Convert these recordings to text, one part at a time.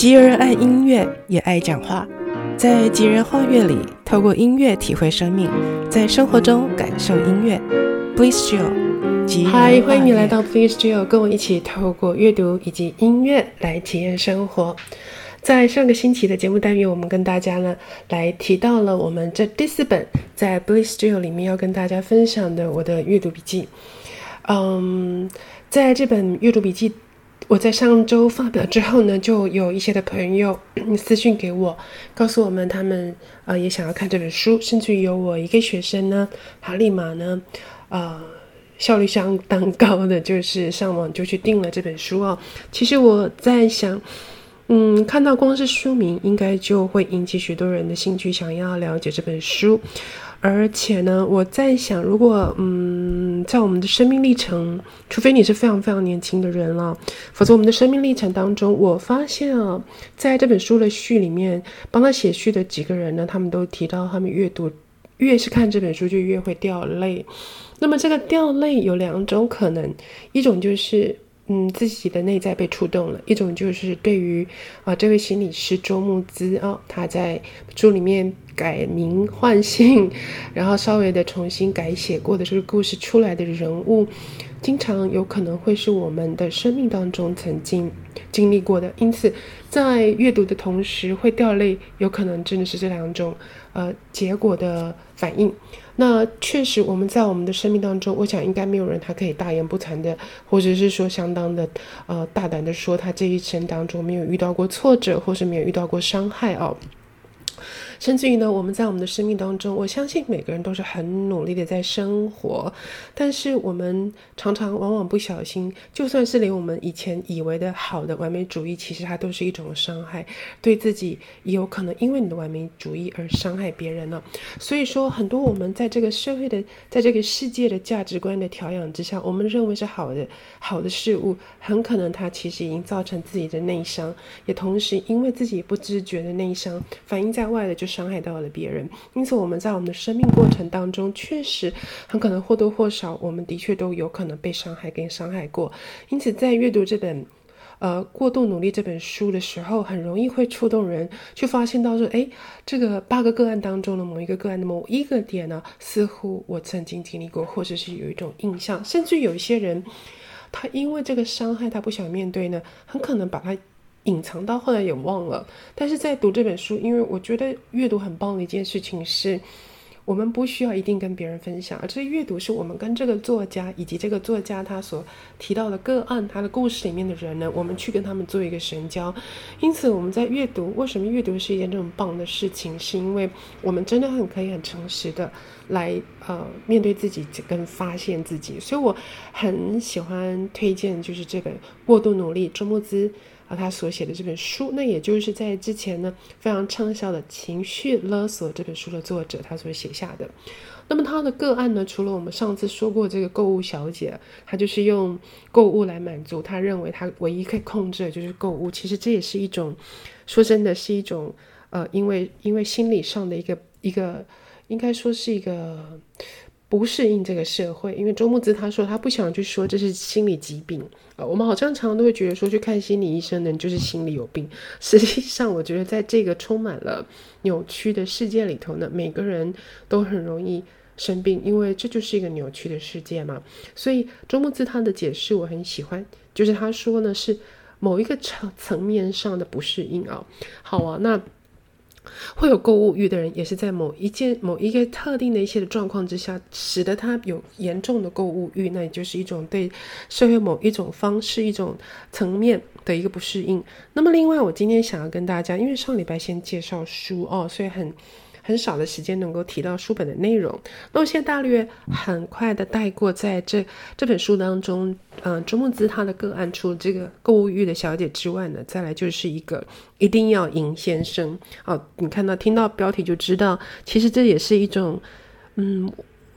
吉儿爱音乐，也爱讲话。在吉人话乐里，透过音乐体会生命，在生活中感受音乐。Bliss Jill，嗨，欢迎你来到 Bliss Jill，跟我一起透过阅读以及音乐来体验生活。在上个星期的节目单元，我们跟大家呢来提到了我们这第四本在 Bliss Jill 里面要跟大家分享的我的阅读笔记。嗯，在这本阅读笔记。我在上周发表之后呢，就有一些的朋友 私信给我，告诉我们他们呃也想要看这本书，甚至于有我一个学生呢，他立马呢，呃效率相当高的，就是上网就去订了这本书哦。其实我在想，嗯，看到光是书名，应该就会引起许多人的兴趣，想要了解这本书。而且呢，我在想，如果嗯，在我们的生命历程，除非你是非常非常年轻的人了，否则我们的生命历程当中，我发现啊，在这本书的序里面，帮他写序的几个人呢，他们都提到，他们阅读越是看这本书，就越会掉泪。那么这个掉泪有两种可能，一种就是。嗯，自己的内在被触动了。一种就是对于啊，这位心理师周慕姿啊、他在书里面改名换姓，然后稍微的重新改写过的这个故事出来的人物，经常有可能会是我们的生命当中曾经经历过的。因此，在阅读的同时会掉泪，有可能真的是这两种呃结果的反应。那确实，我们在我们的生命当中，我想应该没有人他可以大言不惭的，或者是说相当的，呃，大胆的说他这一生当中没有遇到过挫折，或是没有遇到过伤害哦。甚至于呢，我们在我们的生命当中，我相信每个人都是很努力的在生活，但是我们常常往往不小心，就算是连我们以前以为的好的完美主义，其实它都是一种伤害，对自己也有可能因为你的完美主义而伤害别人了。所以说，很多我们在这个社会的，在这个世界的价值观的调养之下，我们认为是好的好的事物，很可能它其实已经造成自己的内伤，也同时因为自己不自觉的内伤反映在外的就是。伤害到了别人，因此我们在我们的生命过程当中，确实很可能或多或少，我们的确都有可能被伤害跟伤害过。因此，在阅读这本呃过度努力这本书的时候，很容易会触动人，去发现到说，哎，这个八个个案当中的某一个个案的某一个点呢，似乎我曾经经历过，或者是有一种印象，甚至有一些人，他因为这个伤害，他不想面对呢，很可能把他。隐藏到后来也忘了，但是在读这本书，因为我觉得阅读很棒的一件事情是，我们不需要一定跟别人分享，而这阅读是我们跟这个作家以及这个作家他所提到的个案，他的故事里面的人呢，我们去跟他们做一个神交。因此，我们在阅读，为什么阅读是一件这么棒的事情？是因为我们真的很可以很诚实的来呃面对自己跟发现自己。所以我很喜欢推荐，就是这本过度努力，周慕之。啊，他所写的这本书，那也就是在之前呢非常畅销的《情绪勒索》这本书的作者他所写下的。那么他的个案呢，除了我们上次说过这个购物小姐，她就是用购物来满足，他认为他唯一可以控制的就是购物。其实这也是一种，说真的是一种，呃，因为因为心理上的一个一个，应该说是一个。不适应这个社会，因为周木子他说他不想去说这是心理疾病啊。我们好像常常都会觉得说去看心理医生的人就是心理有病。实际上，我觉得在这个充满了扭曲的世界里头呢，每个人都很容易生病，因为这就是一个扭曲的世界嘛。所以周木子他的解释我很喜欢，就是他说呢是某一个层层面上的不适应啊。好啊，那。会有购物欲的人，也是在某一件、某一个特定的一些的状况之下，使得他有严重的购物欲，那也就是一种对社会某一种方式、一种层面的一个不适应。那么，另外，我今天想要跟大家，因为上礼拜先介绍书哦，所以很。很少的时间能够提到书本的内容，那我现在大略很快的带过，在这这本书当中，嗯、呃，周木姿他的个案，除了这个购物欲的小姐之外呢，再来就是一个一定要赢先生。哦，你看到听到标题就知道，其实这也是一种，嗯，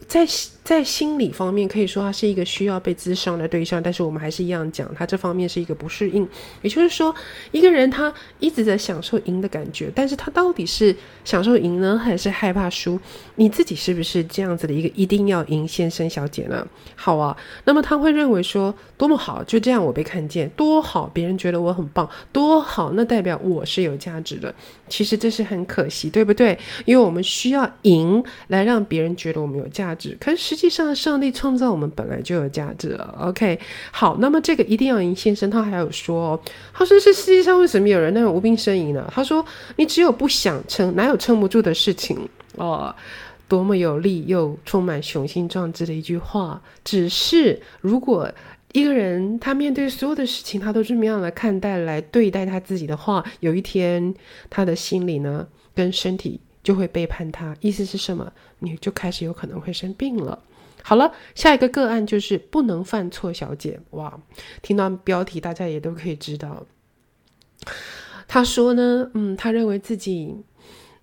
在在心理方面，可以说他是一个需要被咨商的对象，但是我们还是一样讲，他这方面是一个不适应。也就是说，一个人他一直在享受赢的感觉，但是他到底是享受赢呢，还是害怕输？你自己是不是这样子的一个一定要赢先生小姐呢？好啊，那么他会认为说，多么好，就这样我被看见，多好，别人觉得我很棒，多好，那代表我是有价值的。其实这是很可惜，对不对？因为我们需要赢来让别人觉得我们有价值，可是实际上，上帝创造我们本来就有价值了。OK，好，那么这个一定要赢先生，他还有说，他说是世界上为什么有人那种无病呻吟呢？他说，你只有不想撑，哪有撑不住的事情哦？多么有力又充满雄心壮志的一句话。只是如果一个人他面对所有的事情，他都这么样来看待、来对待他自己的话，有一天他的心里呢，跟身体。就会背叛他，意思是什么？你就开始有可能会生病了。好了，下一个个案就是不能犯错小姐。哇，听到标题大家也都可以知道。他说呢，嗯，他认为自己。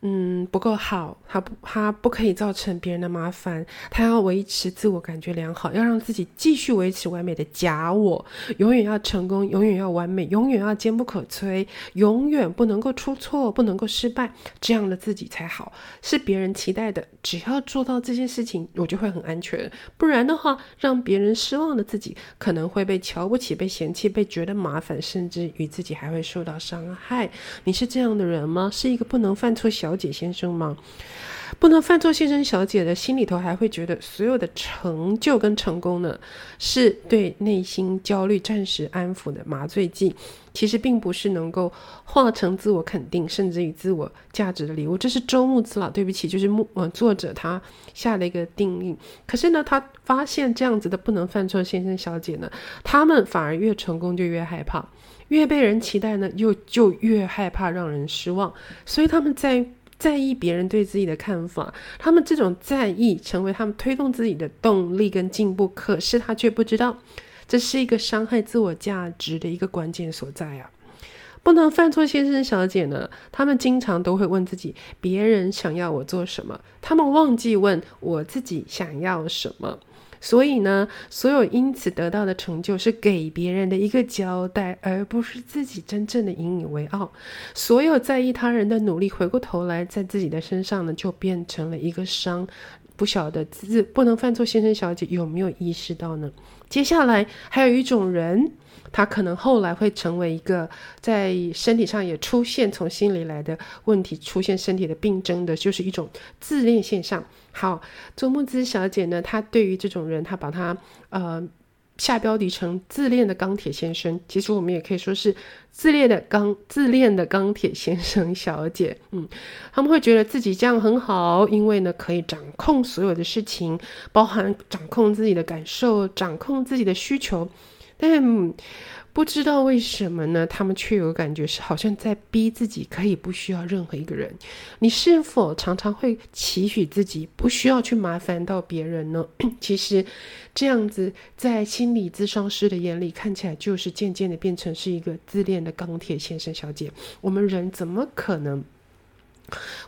嗯，不够好，他不，他不可以造成别人的麻烦。他要维持自我感觉良好，要让自己继续维持完美的假我，永远要成功，永远要完美，永远要坚不可摧，永远不能够出错，不能够失败，这样的自己才好，是别人期待的。只要做到这件事情，我就会很安全。不然的话，让别人失望的自己，可能会被瞧不起、被嫌弃、被觉得麻烦，甚至于自己还会受到伤害。你是这样的人吗？是一个不能犯错小。小姐先生吗？不能犯错，先生小姐的心里头还会觉得所有的成就跟成功呢，是对内心焦虑暂时安抚的麻醉剂，其实并不是能够化成自我肯定甚至于自我价值的礼物。这是周慕姿了，对不起，就是木呃作者他下了一个定义。可是呢，他发现这样子的不能犯错先生小姐呢，他们反而越成功就越害怕，越被人期待呢，又就越害怕让人失望，所以他们在。在意别人对自己的看法，他们这种在意成为他们推动自己的动力跟进步，可是他却不知道，这是一个伤害自我价值的一个关键所在啊！不能犯错，先生小姐呢？他们经常都会问自己：别人想要我做什么？他们忘记问我自己想要什么。所以呢，所有因此得到的成就是给别人的一个交代，而不是自己真正的引以为傲。所有在意他人的努力，回过头来在自己的身上呢，就变成了一个伤。不晓得自不能犯错，先生小姐有没有意识到呢？接下来还有一种人。他可能后来会成为一个在身体上也出现从心里来的问题，出现身体的病症的，就是一种自恋现象。好，周木子小姐呢，她对于这种人，她把她呃下标题成自恋的钢铁先生。其实我们也可以说是自恋的钢自恋的钢铁先生小姐。嗯，他们会觉得自己这样很好，因为呢可以掌控所有的事情，包含掌控自己的感受，掌控自己的需求。但不知道为什么呢？他们却有感觉是好像在逼自己可以不需要任何一个人。你是否常常会期许自己不需要去麻烦到别人呢？其实这样子在心理咨商师的眼里看起来，就是渐渐的变成是一个自恋的钢铁先生小姐。我们人怎么可能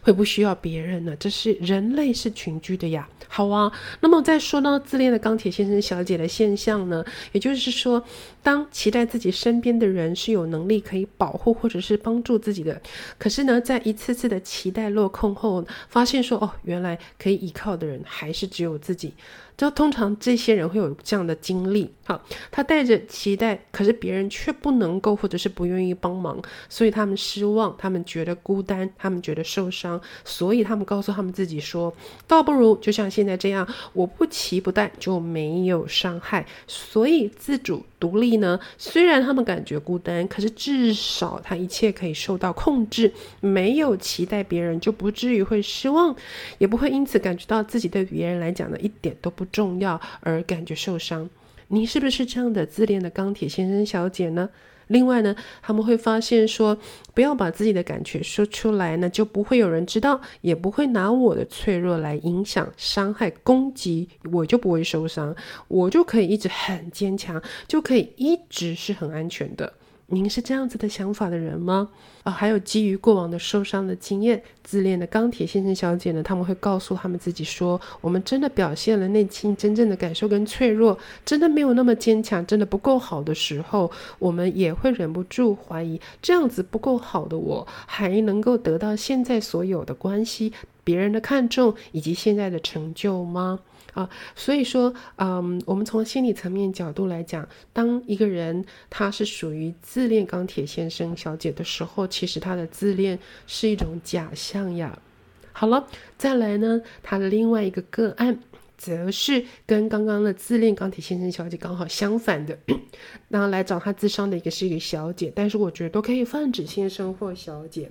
会不需要别人呢？这是人类是群居的呀。好啊，那么再说到自恋的钢铁先生小姐的现象呢，也就是说，当期待自己身边的人是有能力可以保护或者是帮助自己的，可是呢，在一次次的期待落空后，发现说，哦，原来可以依靠的人还是只有自己。就通常这些人会有这样的经历，好，他带着期待，可是别人却不能够或者是不愿意帮忙，所以他们失望，他们觉得孤单，他们觉得受伤，所以他们告诉他们自己说，倒不如就像现在这样，我不期不待就没有伤害，所以自主独立呢，虽然他们感觉孤单，可是至少他一切可以受到控制，没有期待别人就不至于会失望，也不会因此感觉到自己对别人来讲呢一点都不。重要而感觉受伤，你是不是这样的自恋的钢铁先生小姐呢？另外呢，他们会发现说，不要把自己的感觉说出来那，就不会有人知道，也不会拿我的脆弱来影响、伤害、攻击，我就不会受伤，我就可以一直很坚强，就可以一直是很安全的。您是这样子的想法的人吗？啊，还有基于过往的受伤的经验，自恋的钢铁先生小姐呢，他们会告诉他们自己说：我们真的表现了内心真正的感受跟脆弱，真的没有那么坚强，真的不够好的时候，我们也会忍不住怀疑，这样子不够好的我，还能够得到现在所有的关系、别人的看重以及现在的成就吗？啊，所以说，嗯，我们从心理层面角度来讲，当一个人他是属于自恋钢铁先生小姐的时候，其实他的自恋是一种假象呀。好了，再来呢，他的另外一个个案，则是跟刚刚的自恋钢铁先生小姐刚好相反的。那来找他咨商的一个是一个小姐，但是我觉得都可以泛指先生或小姐。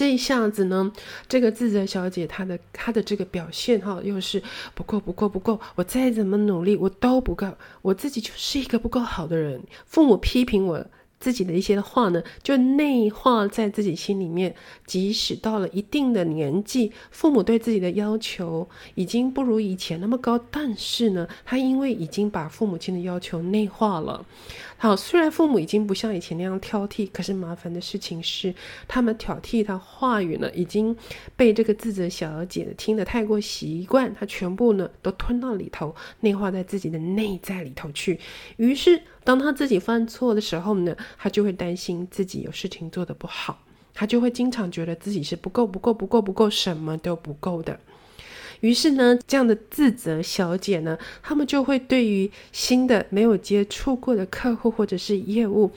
这一下子呢，这个自责小姐她的她的这个表现哈，又是不够不够不够，我再怎么努力我都不够，我自己就是一个不够好的人，父母批评我。自己的一些的话呢，就内化在自己心里面。即使到了一定的年纪，父母对自己的要求已经不如以前那么高，但是呢，他因为已经把父母亲的要求内化了。好，虽然父母已经不像以前那样挑剔，可是麻烦的事情是，他们挑剔他话语呢，已经被这个自责小姐听得太过习惯，他全部呢都吞到里头，内化在自己的内在里头去。于是，当他自己犯错的时候呢，他就会担心自己有事情做得不好，他就会经常觉得自己是不够、不够、不够、不够，什么都不够的。于是呢，这样的自责小姐呢，他们就会对于新的没有接触过的客户或者是业务，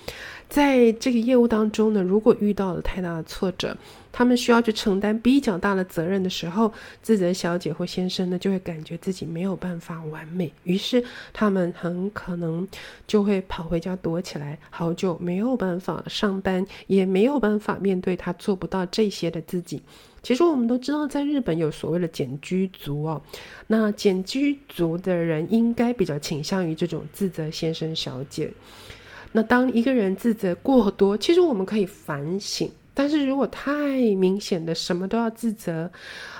在这个业务当中呢，如果遇到了太大的挫折，他们需要去承担比较大的责任的时候，自责小姐或先生呢，就会感觉自己没有办法完美，于是他们很可能就会跑回家躲起来，好久没有办法上班，也没有办法面对他做不到这些的自己。其实我们都知道，在日本有所谓的茧居族哦。那茧居族的人应该比较倾向于这种自责先生小姐。那当一个人自责过多，其实我们可以反省。但是如果太明显的什么都要自责，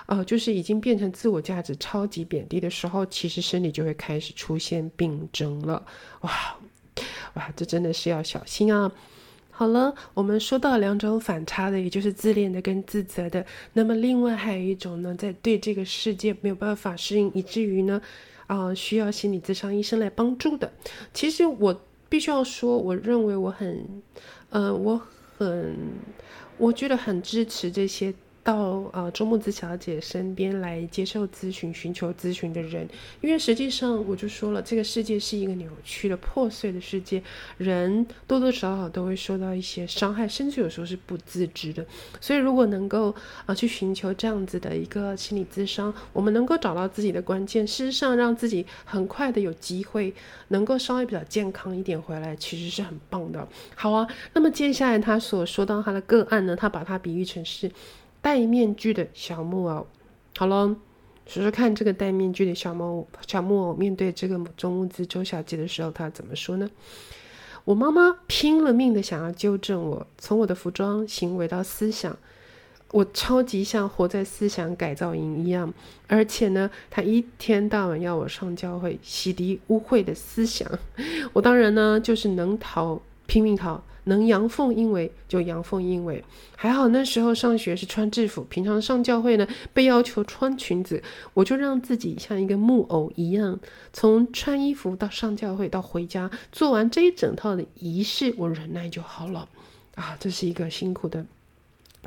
呃，就是已经变成自我价值超级贬低的时候，其实身体就会开始出现病症了。哇哇，这真的是要小心啊！好了，我们说到两种反差的，也就是自恋的跟自责的。那么另外还有一种呢，在对这个世界没有办法适应，以至于呢，啊、需要心理咨商医生来帮助的。其实我必须要说，我认为我很，呃，我很，我觉得很支持这些。到呃周木子小姐身边来接受咨询、寻求咨询的人，因为实际上我就说了，这个世界是一个扭曲的、破碎的世界，人多多少少都会受到一些伤害，甚至有时候是不自知的。所以，如果能够啊、去寻求这样子的一个心理咨商，我们能够找到自己的关键，事实上让自己很快的有机会能够稍微比较健康一点回来，其实是很棒的。好啊，那么接下来他所说到他的个案呢，他把它比喻成是。戴面具的小木偶，好了，说说看，这个戴面具的小木偶，小木偶面对这个周慕姿周小姐的时候，她怎么说呢？我妈妈拼了命的想要纠正我，从我的服装、行为到思想，我超级像活在思想改造营一样，而且呢，她一天到晚要我上教会洗涤污秽的思想，我当然呢就是能逃拼命逃。能阳奉阴违就阳奉阴违，还好那时候上学是穿制服，平常上教会呢被要求穿裙子，我就让自己像一个木偶一样，从穿衣服到上教会到回家，做完这一整套的仪式，我忍耐就好了。啊，这是一个辛苦的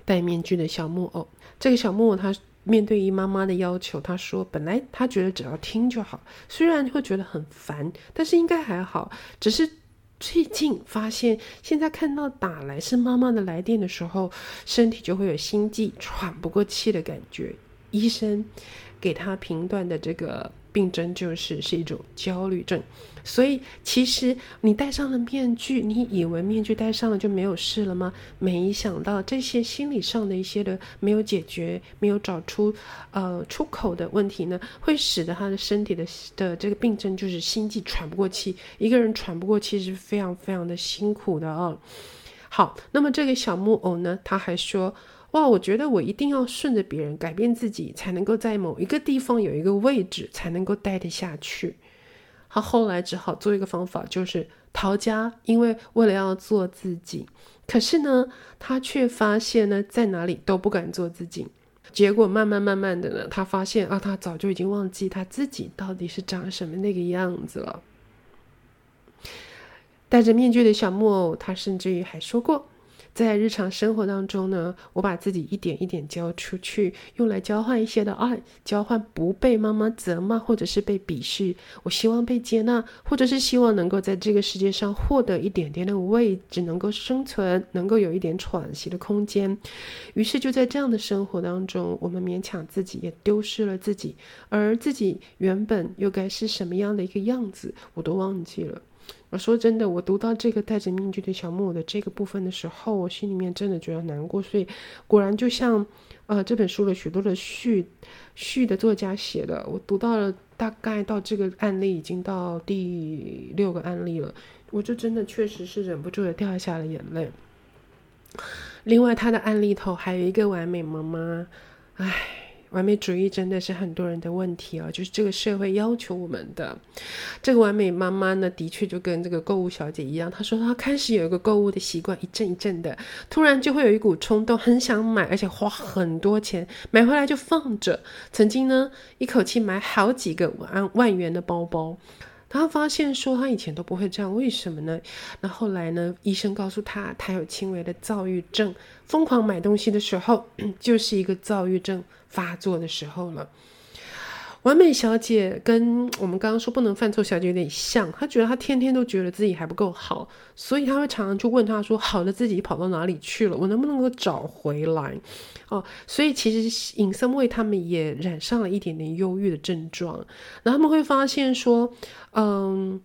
戴面具的小木偶。这个小木偶他面对于妈妈的要求，他说本来他觉得只要听就好，虽然会觉得很烦，但是应该还好，只是。最近发现，现在看到打来是妈妈的来电的时候，身体就会有心悸、喘不过气的感觉。医生给他评断的这个。病症就是是一种焦虑症，所以其实你戴上了面具，你以为面具戴上了就没有事了吗？没想到这些心理上的一些的没有解决、没有找出呃出口的问题呢，会使得他的身体的的这个病症就是心悸、喘不过气。一个人喘不过气是非常非常的辛苦的哦。好，那么这个小木偶呢，他还说。哇，我觉得我一定要顺着别人改变自己，才能够在某一个地方有一个位置，才能够待得下去。他后来只好做一个方法，就是逃家，因为为了要做自己。可是呢，他却发现呢，在哪里都不敢做自己。结果慢慢慢慢的呢，他发现啊，他早就已经忘记他自己到底是长什么那个样子了。戴着面具的小木偶，他甚至于还说过。在日常生活当中呢，我把自己一点一点交出去，用来交换一些的爱，交换不被妈妈责骂或者是被鄙视。我希望被接纳，或者是希望能够在这个世界上获得一点点的位置，能够生存，能够有一点喘息的空间。于是就在这样的生活当中，我们勉强自己，也丢失了自己，而自己原本又该是什么样的一个样子，我都忘记了。说真的，我读到这个戴着面具的小木偶的这个部分的时候，我心里面真的觉得难过。所以，果然就像，呃，这本书的许多的序序的作家写的，我读到了大概到这个案例已经到第六个案例了，我就真的确实是忍不住的掉下了眼泪。另外，他的案例头还有一个完美妈妈，唉。完美主义真的是很多人的问题啊，就是这个社会要求我们的。这个完美妈妈呢，的确就跟这个购物小姐一样，她说她开始有一个购物的习惯，一阵一阵的，突然就会有一股冲动，很想买，而且花很多钱买回来就放着。曾经呢，一口气买好几个万万元的包包。他发现说他以前都不会这样，为什么呢？那后来呢？医生告诉他，他有轻微的躁郁症，疯狂买东西的时候，就是一个躁郁症发作的时候了。完美小姐跟我们刚刚说不能犯错小姐有点像，她觉得她天天都觉得自己还不够好，所以她会常常去问她说：“好的自己跑到哪里去了？我能不能够找回来？”哦，所以其实尹森为他们也染上了一点点忧郁的症状，然后他们会发现说：“嗯，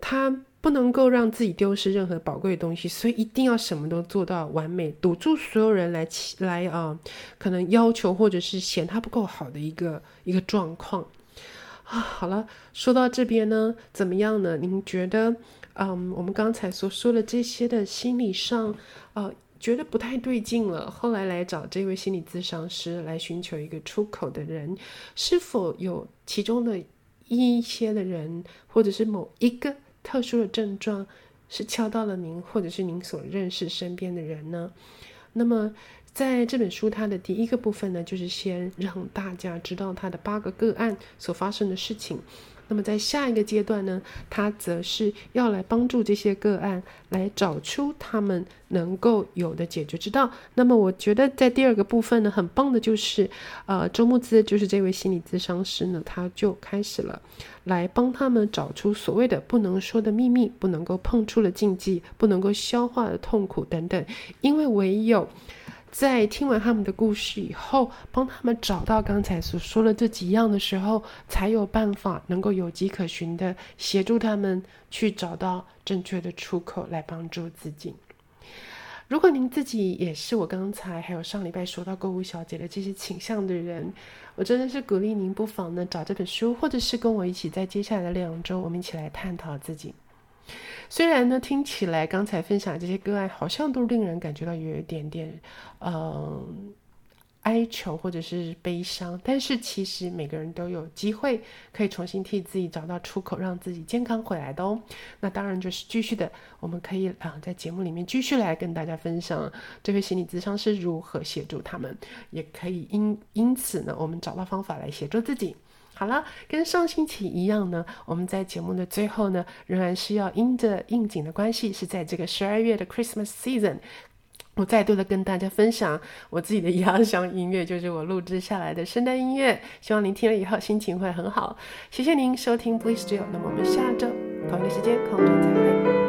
他。”不能够让自己丢失任何宝贵的东西，所以一定要什么都做到完美，堵住所有人来来啊、可能要求或者是嫌他不够好的一个一个状况啊。好了，说到这边呢，怎么样呢？您觉得，嗯，我们刚才所说的这些的心理上，呃，觉得不太对劲了，后来来找这位心理咨商师来寻求一个出口的人，是否有其中的一些的人，或者是某一个？特殊的症状是敲到了您，或者是您所认识身边的人呢？那么，在这本书它的第一个部分呢，就是先让大家知道它的八个个案所发生的事情。那么在下一个阶段呢，他则是要来帮助这些个案来找出他们能够有的解决之道。那么我觉得在第二个部分呢，很棒的就是，呃，周慕姿就是这位心理咨商师呢，他就开始了来帮他们找出所谓的不能说的秘密、不能够碰触的禁忌、不能够消化的痛苦等等，因为唯有。在听完他们的故事以后，帮他们找到刚才所说的这几样的时候，才有办法能够有迹可循的协助他们去找到正确的出口来帮助自己。如果您自己也是我刚才还有上礼拜说到购物小姐的这些倾向的人，我真的是鼓励您不妨呢找这本书，或者是跟我一起在接下来的两周，我们一起来探讨自己。虽然呢，听起来刚才分享这些个案好像都令人感觉到有一点点，嗯，哀求或者是悲伤，但是其实每个人都有机会可以重新替自己找到出口，让自己健康回来的哦。那当然就是继续的，我们可以啊，在节目里面继续来跟大家分享这位心理咨商师如何协助他们，也可以因因此呢，我们找到方法来协助自己。好了，跟上星期一样呢，我们在节目的最后呢，仍然是要因着应景的关系，是在这个十二月的 Christmas season，我再度的跟大家分享我自己的压箱音乐，就是我录制下来的圣诞音乐，希望您听了以后心情会很好。谢谢您收听 Bliss Radio，那么我们下周同一个时间空中再会。